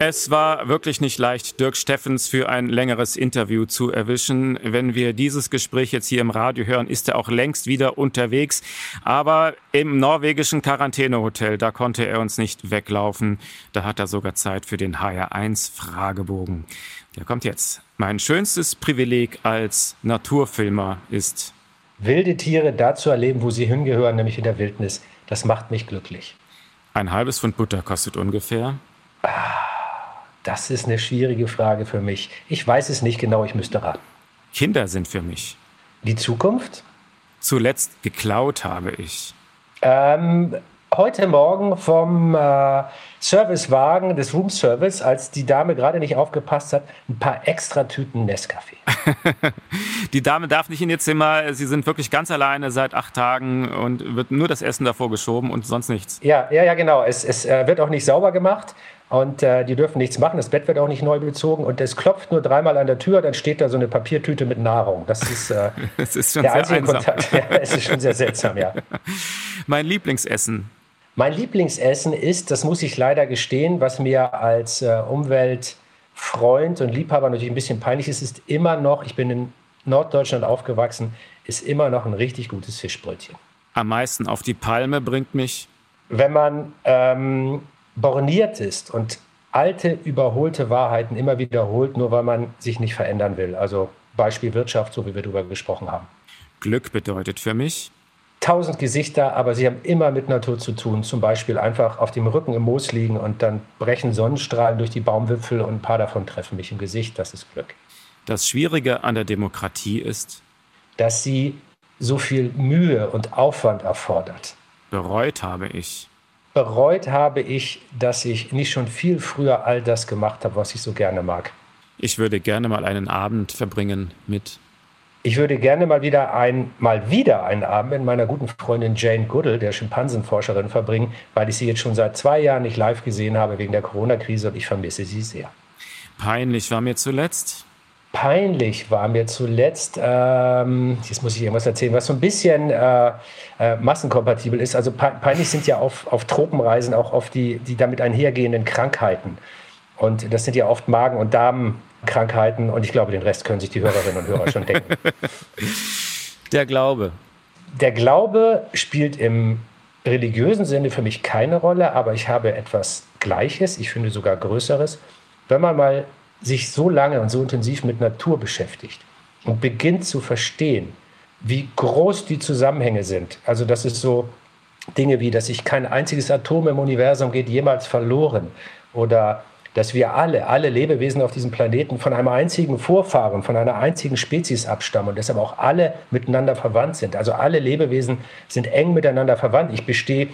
Es war wirklich nicht leicht, Dirk Steffens für ein längeres Interview zu erwischen. Wenn wir dieses Gespräch jetzt hier im Radio hören, ist er auch längst wieder unterwegs. Aber im norwegischen Quarantänehotel, da konnte er uns nicht weglaufen. Da hat er sogar Zeit für den HR1-Fragebogen. Der kommt jetzt. Mein schönstes Privileg als Naturfilmer ist, Wilde Tiere da zu erleben, wo sie hingehören, nämlich in der Wildnis, das macht mich glücklich. ein halbes Pfund Butter kostet ungefähr. Das ist eine schwierige Frage für mich. Ich weiß es nicht genau, ich müsste raten. Kinder sind für mich. Die Zukunft? Zuletzt geklaut habe ich. Ähm, heute Morgen vom äh, Servicewagen des Room Service, als die Dame gerade nicht aufgepasst hat, ein paar extra Tüten Nescafé. Die Dame darf nicht in ihr Zimmer. Sie sind wirklich ganz alleine seit acht Tagen und wird nur das Essen davor geschoben und sonst nichts. Ja, ja, ja, genau. Es, es äh, wird auch nicht sauber gemacht und äh, die dürfen nichts machen. Das Bett wird auch nicht neu bezogen und es klopft nur dreimal an der Tür, dann steht da so eine Papiertüte mit Nahrung. Das ist, äh, Es ist schon der sehr einzige einsam. Kontakt. Ja, es ist schon sehr seltsam, ja. Mein Lieblingsessen. Mein Lieblingsessen ist, das muss ich leider gestehen, was mir als äh, Umweltfreund und Liebhaber natürlich ein bisschen peinlich ist, ist immer noch, ich bin in Norddeutschland aufgewachsen, ist immer noch ein richtig gutes Fischbrötchen. Am meisten auf die Palme bringt mich. Wenn man ähm, borniert ist und alte, überholte Wahrheiten immer wiederholt, nur weil man sich nicht verändern will. Also Beispiel Wirtschaft, so wie wir darüber gesprochen haben. Glück bedeutet für mich. tausend Gesichter, aber sie haben immer mit Natur zu tun. Zum Beispiel einfach auf dem Rücken im Moos liegen und dann brechen Sonnenstrahlen durch die Baumwipfel und ein paar davon treffen mich im Gesicht. Das ist Glück. Das Schwierige an der Demokratie ist, Dass sie so viel Mühe und Aufwand erfordert. bereut habe ich. Bereut habe ich, dass ich nicht schon viel früher all das gemacht habe, was ich so gerne mag. Ich würde gerne mal einen Abend verbringen mit. Ich würde gerne mal wieder, ein, mal wieder einen Abend mit meiner guten Freundin Jane Goodall, der Schimpansenforscherin, verbringen, weil ich sie jetzt schon seit zwei Jahren nicht live gesehen habe wegen der Corona-Krise und ich vermisse sie sehr. Peinlich war mir zuletzt. Peinlich war mir zuletzt, ähm, jetzt muss ich irgendwas erzählen, was so ein bisschen äh, äh, massenkompatibel ist. Also pe peinlich sind ja auf, auf Tropenreisen auch oft die, die damit einhergehenden Krankheiten. Und das sind ja oft Magen- und Darmkrankheiten. Und ich glaube, den Rest können sich die Hörerinnen und Hörer schon denken. Der Glaube. Der Glaube spielt im religiösen Sinne für mich keine Rolle, aber ich habe etwas Gleiches, ich finde sogar Größeres. Wenn man mal sich so lange und so intensiv mit Natur beschäftigt und beginnt zu verstehen, wie groß die Zusammenhänge sind. Also das ist so Dinge wie, dass sich kein einziges Atom im Universum geht jemals verloren oder dass wir alle, alle Lebewesen auf diesem Planeten von einem einzigen Vorfahren, von einer einzigen Spezies abstammen und deshalb auch alle miteinander verwandt sind. Also alle Lebewesen sind eng miteinander verwandt. Ich bestehe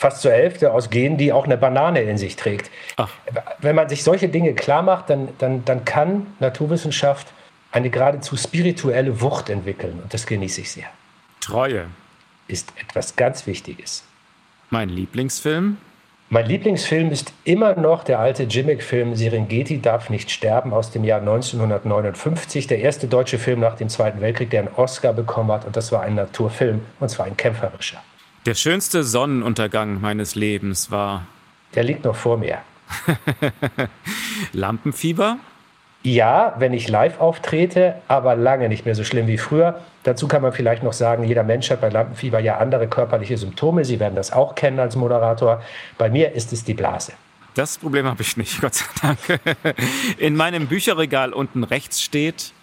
fast zur Hälfte aus Genen, die auch eine Banane in sich trägt. Ach. Wenn man sich solche Dinge klar macht, dann, dann, dann kann Naturwissenschaft eine geradezu spirituelle Wucht entwickeln. Und das genieße ich sehr. Treue. Ist etwas ganz Wichtiges. Mein Lieblingsfilm. Mein Lieblingsfilm ist immer noch der alte Jimmick-Film Serengeti darf nicht sterben aus dem Jahr 1959. Der erste deutsche Film nach dem Zweiten Weltkrieg, der einen Oscar bekommen hat. Und das war ein Naturfilm, und zwar ein kämpferischer. Der schönste Sonnenuntergang meines Lebens war Der liegt noch vor mir. Lampenfieber. Ja, wenn ich live auftrete, aber lange nicht mehr so schlimm wie früher. Dazu kann man vielleicht noch sagen, jeder Mensch hat bei Lampenfieber ja andere körperliche Symptome. Sie werden das auch kennen als Moderator. Bei mir ist es die Blase. Das Problem habe ich nicht, Gott sei Dank. In meinem Bücherregal unten rechts steht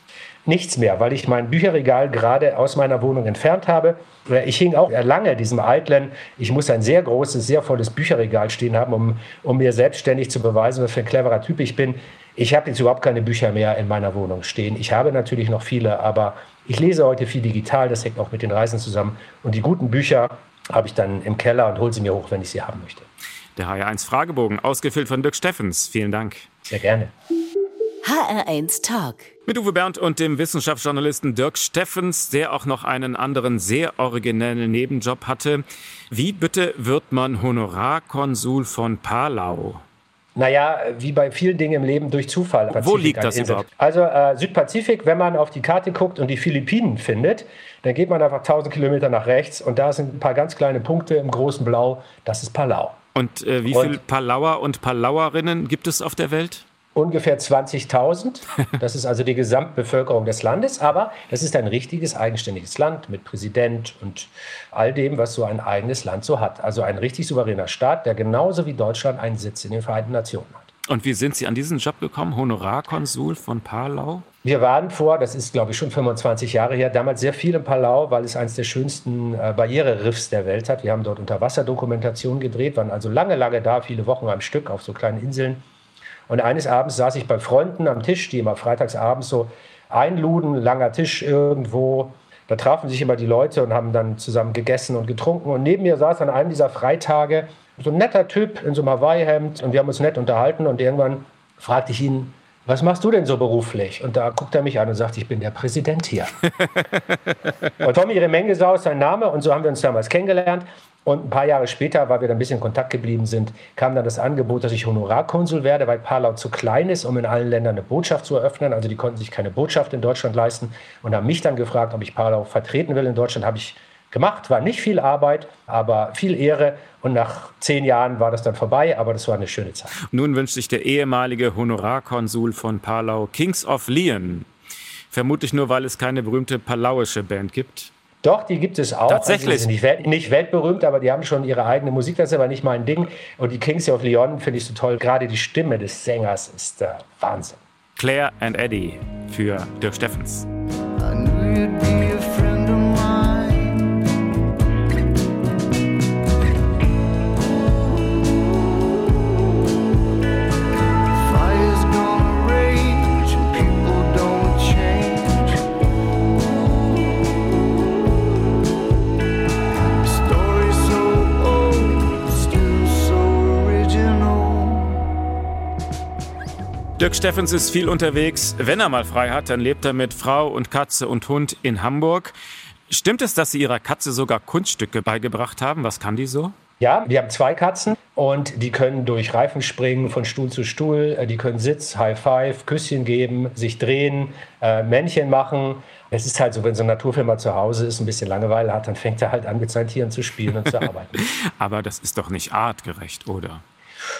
Nichts mehr, weil ich mein Bücherregal gerade aus meiner Wohnung entfernt habe. Ich hing auch lange diesem eitlen, ich muss ein sehr großes, sehr volles Bücherregal stehen haben, um, um mir selbstständig zu beweisen, was für ein cleverer Typ ich bin. Ich habe jetzt überhaupt keine Bücher mehr in meiner Wohnung stehen. Ich habe natürlich noch viele, aber ich lese heute viel digital, das hängt auch mit den Reisen zusammen. Und die guten Bücher habe ich dann im Keller und hole sie mir hoch, wenn ich sie haben möchte. der HR1 Fragebogen, ausgefüllt von Dirk Steffens. Vielen Dank. Sehr gerne. HR1 Talk. Mit Uwe Bernd und dem Wissenschaftsjournalisten Dirk Steffens, der auch noch einen anderen sehr originellen Nebenjob hatte. Wie bitte wird man Honorarkonsul von Palau? Naja, wie bei vielen Dingen im Leben durch Zufall. Pazifik liegt eine das Insel. überhaupt? Also äh, Südpazifik, wenn man auf die Karte guckt und die Philippinen findet, dann geht man einfach 1000 Kilometer nach rechts und da sind ein paar ganz kleine Punkte im großen Blau. Das ist Palau. Und äh, wie viele Palauer und Palauerinnen gibt es auf der Welt? Ungefähr 20.000. Das ist also die Gesamtbevölkerung des Landes, aber das ist ein richtiges eigenständiges Land mit Präsident und all dem, was so ein eigenes Land so hat. Also ein richtig souveräner Staat, der genauso wie Deutschland einen Sitz in den Vereinten Nationen hat. Und wie sind Sie an diesen Job gekommen? Honorarkonsul von Palau? Wir waren vor, das ist glaube ich schon 25 Jahre her, damals sehr viel in Palau, weil es eines der schönsten äh, Barriereriffs der Welt hat. Wir haben dort Unterwasserdokumentationen gedreht, waren also lange, lange da, viele Wochen am Stück auf so kleinen Inseln. Und eines Abends saß ich bei Freunden am Tisch, die immer freitags abends so einluden, langer Tisch irgendwo. Da trafen sich immer die Leute und haben dann zusammen gegessen und getrunken. Und neben mir saß an einem dieser Freitage so ein netter Typ in so einem Hawaii-Hemd und wir haben uns nett unterhalten. Und irgendwann fragte ich ihn, was machst du denn so beruflich? Und da guckt er mich an und sagt, ich bin der Präsident hier. und Tommy Remengesau ist sein Name und so haben wir uns damals kennengelernt. Und ein paar Jahre später, weil wir dann ein bisschen in Kontakt geblieben sind, kam dann das Angebot, dass ich Honorarkonsul werde, weil Palau zu klein ist, um in allen Ländern eine Botschaft zu eröffnen. Also die konnten sich keine Botschaft in Deutschland leisten und haben mich dann gefragt, ob ich Palau vertreten will in Deutschland. Habe ich gemacht, war nicht viel Arbeit, aber viel Ehre. Und nach zehn Jahren war das dann vorbei, aber das war eine schöne Zeit. Nun wünscht sich der ehemalige Honorarkonsul von Palau Kings of Leon. Vermutlich nur, weil es keine berühmte palauische Band gibt. Doch, die gibt es auch. Tatsächlich? Also, die sind nicht, nicht weltberühmt, aber die haben schon ihre eigene Musik. Das ist aber nicht mein Ding. Und die Kings of Leon finde ich so toll. Gerade die Stimme des Sängers ist äh, Wahnsinn. Claire and Eddie für Dirk Steffens. I knew you'd be Dirk Steffens ist viel unterwegs. Wenn er mal frei hat, dann lebt er mit Frau und Katze und Hund in Hamburg. Stimmt es, dass Sie Ihrer Katze sogar Kunststücke beigebracht haben? Was kann die so? Ja, wir haben zwei Katzen und die können durch Reifen springen, von Stuhl zu Stuhl. Äh, Die können Sitz, High Five, Küsschen geben, sich drehen, äh, Männchen machen. Es ist halt so, wenn so ein Naturfilmer zu Hause ist, ein bisschen Langeweile hat, dann fängt er halt an, mit seinen Tieren zu spielen und zu arbeiten. Aber das ist doch nicht artgerecht, oder?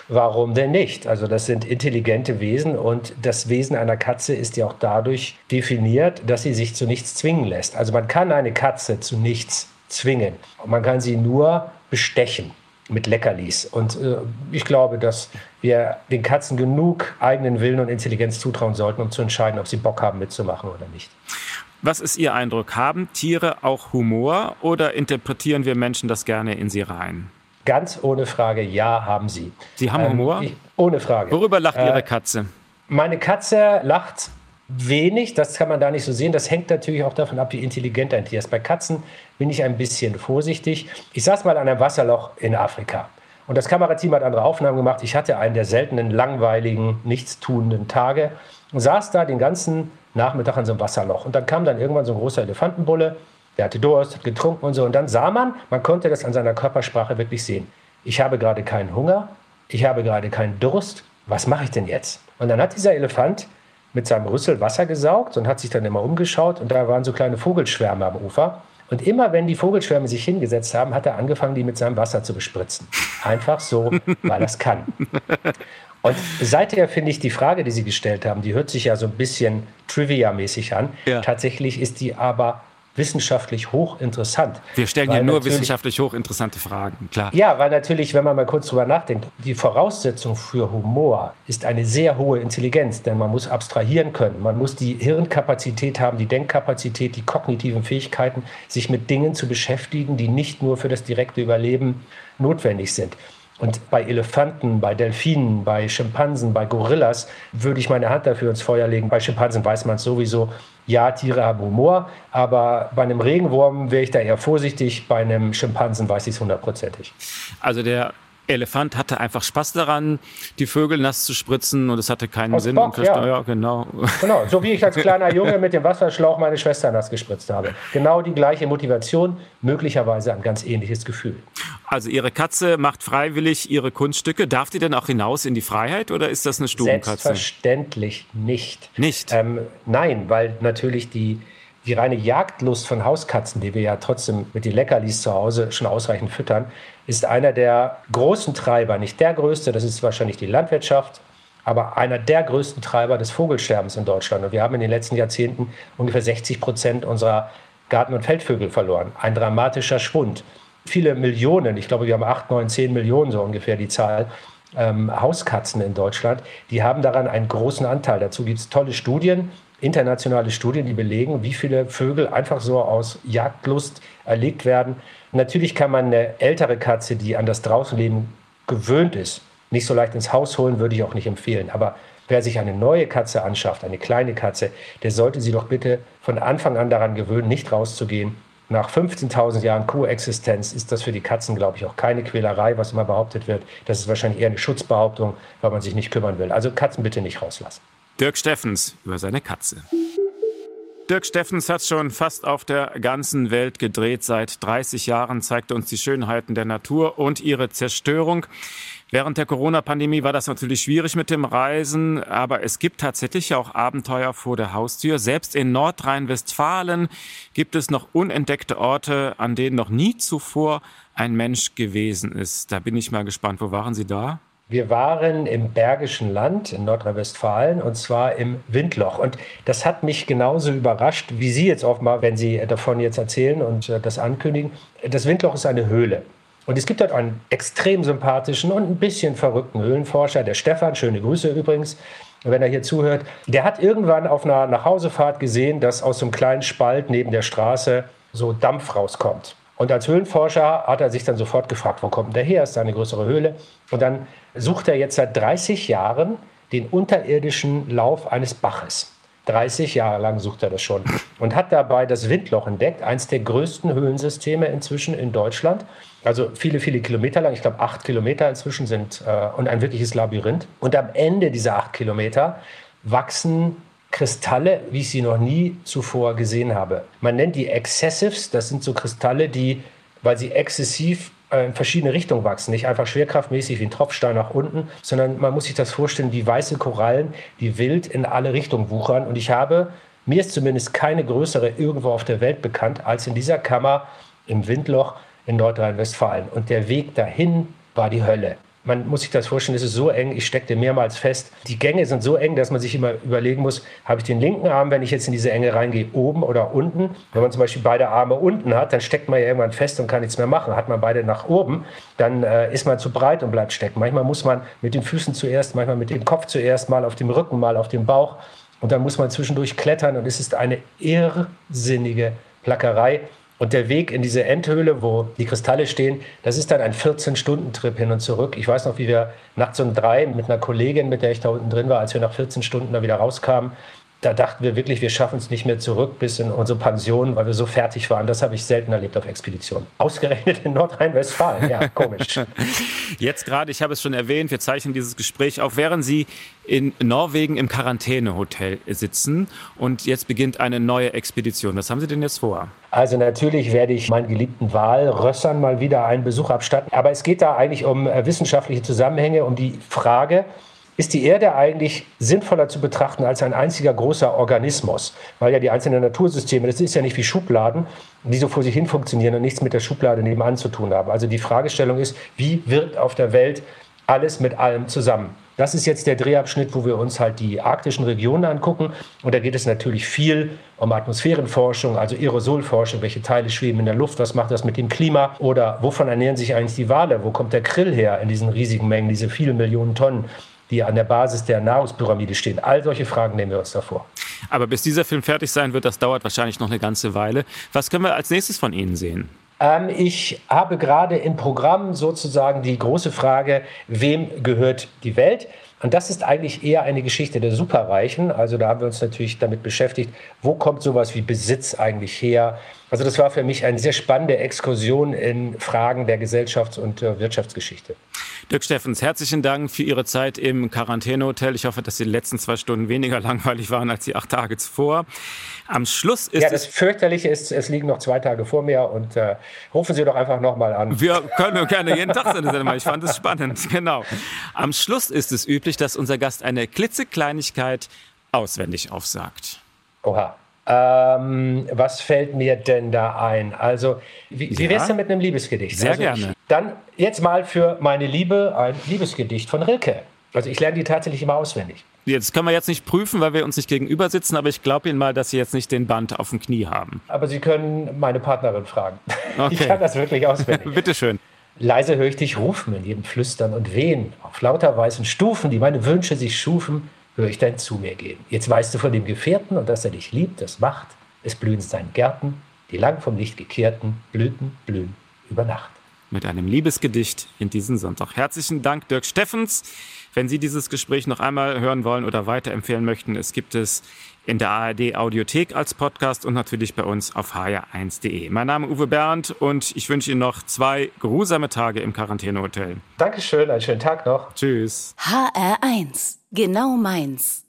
Warum denn nicht? Also das sind intelligente Wesen und das Wesen einer Katze ist ja auch dadurch definiert, dass sie sich zu nichts zwingen lässt. Also man kann eine Katze zu nichts zwingen. Man kann sie nur bestechen mit Leckerlis. Und äh, ich glaube, dass wir den Katzen genug eigenen Willen und Intelligenz zutrauen sollten, um zu entscheiden, ob sie Bock haben mitzumachen oder nicht. Was ist Ihr Eindruck? Haben Tiere auch Humor oder interpretieren wir Menschen das gerne in sie rein? Ganz ohne Frage, ja, haben sie. Sie haben Humor? ich, ohne Frage. Worüber lacht Äh, Ihre Katze? Meine Katze lacht wenig, das kann man da nicht so sehen. Das hängt natürlich auch davon ab, wie intelligent ein Tier ist. Bei Katzen bin ich ein bisschen vorsichtig. Ich saß mal an einem Wasserloch in Afrika. Und das Kamerateam hat andere Aufnahmen gemacht. Ich hatte einen der seltenen, langweiligen, nichtstuenden Tage und saß da den ganzen Nachmittag an so einem Wasserloch. Und dann kam dann irgendwann so ein großer Elefantenbulle, der hatte Durst, hat getrunken und so. Und dann sah man, man konnte das an seiner Körpersprache wirklich sehen. Ich habe gerade keinen Hunger, ich habe gerade keinen Durst. Was mache ich denn jetzt? Und dann hat dieser Elefant mit seinem Rüssel Wasser gesaugt und hat sich dann immer umgeschaut und da waren so kleine Vogelschwärme am Ufer. Und immer wenn die Vogelschwärme sich hingesetzt haben, hat er angefangen, die mit seinem Wasser zu bespritzen. Einfach so, weil er es kann. Und seither finde ich die Frage, die Sie gestellt haben, die hört sich ja so ein bisschen trivia-mäßig an. Ja. Tatsächlich ist die aber wissenschaftlich hochinteressant. Wir stellen hier nur wissenschaftlich hochinteressante Fragen, klar. ja, weil natürlich, wenn man mal kurz drüber nachdenkt, die Voraussetzung für Humor ist eine sehr hohe Intelligenz, denn man muss abstrahieren können. Man muss die Hirnkapazität haben, die Denkkapazität, die kognitiven Fähigkeiten, sich mit Dingen zu beschäftigen, die nicht nur für das direkte Überleben notwendig sind. Und bei Elefanten, bei Delfinen, bei Schimpansen, bei Gorillas würde ich meine Hand dafür ins Feuer legen. Bei Schimpansen weiß man es sowieso. Ja, Tiere haben Humor, aber bei einem Regenwurm wäre ich da eher vorsichtig. Bei einem Schimpansen weiß ich es hundertprozentig. Also der Elefant hatte einfach Spaß daran, die Vögel nass zu spritzen und es hatte keinen Aus Sinn. Bock, und ja. ja, genau. Genau, so wie ich als kleiner Junge mit dem Wasserschlauch meine Schwester nass gespritzt habe. Genau die gleiche Motivation, möglicherweise ein ganz ähnliches Gefühl. Also Ihre Katze macht freiwillig ihre Kunststücke. Darf die denn auch hinaus in die Freiheit oder ist das eine Stubenkatze? Selbstverständlich nicht. Nicht. Ähm, nein, weil natürlich die, die reine Jagdlust von Hauskatzen, die wir ja trotzdem mit den Leckerlis zu Hause schon ausreichend füttern, ist einer der großen Treiber, nicht der größte, das ist wahrscheinlich die Landwirtschaft, aber einer der größten Treiber des Vogelsterbens in Deutschland. Und wir haben in den letzten Jahrzehnten ungefähr 60 Prozent unserer Garten- und Feldvögel verloren. Ein dramatischer Schwund. Viele Millionen, ich glaube, wir haben 8, 9, 10 Millionen so ungefähr die Zahl, ähm, Hauskatzen in Deutschland, die haben daran einen großen Anteil. Dazu gibt es tolle Studien, internationale Studien, die belegen, wie viele Vögel einfach so aus Jagdlust erlegt werden. Natürlich kann man eine ältere Katze, die an das Draußenleben gewöhnt ist, nicht so leicht ins Haus holen, würde ich auch nicht empfehlen. Aber wer sich eine neue Katze anschafft, eine kleine Katze, der sollte sie doch bitte von Anfang an daran gewöhnen, nicht rauszugehen. Nach 15.000 Jahren Koexistenz ist das für die Katzen, glaube ich, auch keine Quälerei, was immer behauptet wird. Das ist wahrscheinlich eher eine Schutzbehauptung, weil man sich nicht kümmern will. Also Katzen bitte nicht rauslassen. Dirk Steffens über seine Katze. Dirk Steffens hat schon fast auf der ganzen Welt gedreht. Seit 30 Jahren zeigt uns die Schönheiten der Natur und ihre Zerstörung. Während der Corona-Pandemie war das natürlich schwierig mit dem Reisen, aber es gibt tatsächlich auch Abenteuer vor der Haustür. Selbst in Nordrhein-Westfalen gibt es noch unentdeckte Orte, an denen noch nie zuvor ein Mensch gewesen ist. Da bin ich mal gespannt. Wo waren Sie da? Wir waren im Bergischen Land in Nordrhein-Westfalen und zwar im Windloch. Und das hat mich genauso überrascht, wie Sie jetzt mal, wenn Sie davon jetzt erzählen und äh, das ankündigen. Das Windloch ist eine Höhle. Und es gibt dort einen extrem sympathischen und ein bisschen verrückten Höhlenforscher, der Stefan, schöne Grüße übrigens, wenn er hier zuhört. Der hat irgendwann auf einer Nachhausefahrt gesehen, dass aus so einem kleinen Spalt neben der Straße so Dampf rauskommt. Und als Höhlenforscher hat er sich dann sofort gefragt, wo kommt der her? Ist da eine größere Höhle? Und dann sucht er jetzt seit 30 Jahren den unterirdischen Lauf eines Baches. 30 Jahre lang sucht er das schon und hat dabei das Windloch entdeckt, eines der größten Höhlensysteme inzwischen in Deutschland. Also viele, viele Kilometer lang, ich glaube acht Kilometer inzwischen sind äh, und ein wirkliches Labyrinth. Und am Ende dieser acht Kilometer wachsen Kristalle, wie ich sie noch nie zuvor gesehen habe. Man nennt die Excessives, das sind so Kristalle, die, weil sie exzessiv äh, in verschiedene Richtungen wachsen. Nicht einfach schwerkraftmäßig wie ein Tropfstein nach unten, sondern man muss sich das vorstellen wie weiße Korallen, die wild in alle Richtungen wuchern. Und ich habe, mir ist zumindest keine größere irgendwo auf der Welt bekannt, als in dieser Kammer im Windloch in Nordrhein-Westfalen. Und der Weg dahin war die Hölle. Man muss sich das vorstellen, es ist so eng, ich steckte mehrmals fest. Die Gänge sind so eng, dass man sich immer überlegen muss, habe ich den linken Arm, wenn ich jetzt in diese Enge reingehe, oben oder unten? Wenn man zum Beispiel beide Arme unten hat, dann steckt man ja irgendwann fest und kann nichts mehr machen. Hat man beide nach oben, dann äh, ist man zu breit und bleibt stecken. Manchmal muss man mit den Füßen zuerst, manchmal mit dem Kopf zuerst, mal auf dem Rücken, mal auf dem Bauch. Und dann muss man zwischendurch klettern und es ist eine irrsinnige Plackerei. Und der Weg in diese Endhöhle, wo die Kristalle stehen, das ist dann ein 14-Stunden-Trip hin und zurück. Ich weiß noch, wie wir nachts um drei mit einer Kollegin, mit der ich da unten drin war, als wir nach 14 Stunden da wieder rauskamen, da dachten wir wirklich, wir schaffen es nicht mehr zurück bis in unsere Pension, weil wir so fertig waren. Das habe ich selten erlebt auf Expeditionen. Ausgerechnet in Nordrhein-Westfalen. Ja, komisch. Jetzt gerade, ich habe es schon erwähnt, wir zeichnen dieses Gespräch auf, während Sie in Norwegen im Quarantänehotel sitzen und jetzt beginnt eine neue Expedition. Was haben Sie denn jetzt vor? Also natürlich werde ich meinen geliebten Walrössern mal wieder einen Besuch abstatten. Aber es geht da eigentlich um äh, wissenschaftliche Zusammenhänge, um die Frage, ist die Erde eigentlich sinnvoller zu betrachten als ein einziger großer Organismus, weil ja die einzelnen Natursysteme, das ist ja nicht wie Schubladen, die so vor sich hin funktionieren und nichts mit der Schublade nebenan zu tun haben. Also die Fragestellung ist, wie wirkt auf der Welt alles mit allem zusammen? Das ist jetzt der Drehabschnitt, wo wir uns halt die arktischen Regionen angucken. Und da geht es natürlich viel um Atmosphärenforschung, also Aerosolforschung, welche Teile schweben in der Luft, was macht das mit dem Klima oder wovon ernähren sich eigentlich die Wale, wo kommt der Krill her in diesen riesigen Mengen, diese vielen Millionen Tonnen die an der Basis der Nahrungspyramide stehen. All solche Fragen nehmen wir uns davor. Aber bis dieser Film fertig sein wird, das dauert wahrscheinlich noch eine ganze Weile. Was können wir als nächstes von Ihnen sehen? Ähm, ich habe gerade im Programm sozusagen die große Frage, wem gehört die Welt? Und das ist eigentlich eher eine Geschichte der Superreichen. Also da haben wir uns natürlich damit beschäftigt, wo kommt sowas wie Besitz eigentlich her? Also das war für mich eine sehr spannende Exkursion in Fragen der Gesellschafts- und äh, Wirtschaftsgeschichte. Dirk Steffens, herzlichen Dank für Ihre Zeit im Quarantänehotel. Ich hoffe, dass die letzten zwei Stunden weniger langweilig waren als die acht Tage zuvor. Am Schluss ist ja, das Fürchterliche ist, es liegen noch zwei Tage vor mir und äh, rufen Sie doch einfach nochmal an. Wir können gerne jeden Tag Sendung machen. Ich fand es spannend. Genau. Am Schluss ist es üblich, dass unser Gast eine klitzekleinigkeit auswendig aufsagt. Oha. Ähm, was fällt mir denn da ein? Also, wie, wie Ja. wär's denn mit einem Liebesgedicht? Sehr also gerne. Ich, dann jetzt mal für meine Liebe ein Liebesgedicht von Rilke. Also ich lerne die tatsächlich immer auswendig. Jetzt können wir jetzt nicht prüfen, weil wir uns nicht gegenüber sitzen, aber ich glaube Ihnen mal, dass Sie jetzt nicht den Band auf dem Knie haben. Aber Sie können meine Partnerin fragen. Ich Okay. kann das wirklich auswendig. Bitteschön. Leise höre ich dich rufen in jedem Flüstern und Wehen. Auf lauter weißen Stufen, die meine Wünsche sich schufen, höre ich dein zu mir gehen. Jetzt weißt du von dem Gefährten und dass er dich liebt, das macht. Es blühen seinen Gärten, die lang vom Licht gekehrten Blüten blühen über Nacht. Mit einem Liebesgedicht in diesen Sonntag. Herzlichen Dank, Dirk Steffens. Wenn Sie dieses Gespräch noch einmal hören wollen oder weiterempfehlen möchten, es gibt es in der ARD Audiothek als Podcast und natürlich bei uns auf hr1.de. Mein Name ist Uwe Bernd und ich wünsche Ihnen noch zwei geruhsame Tage im Quarantänehotel. Dankeschön, einen schönen Tag noch. Tschüss. HR1. Genau meins.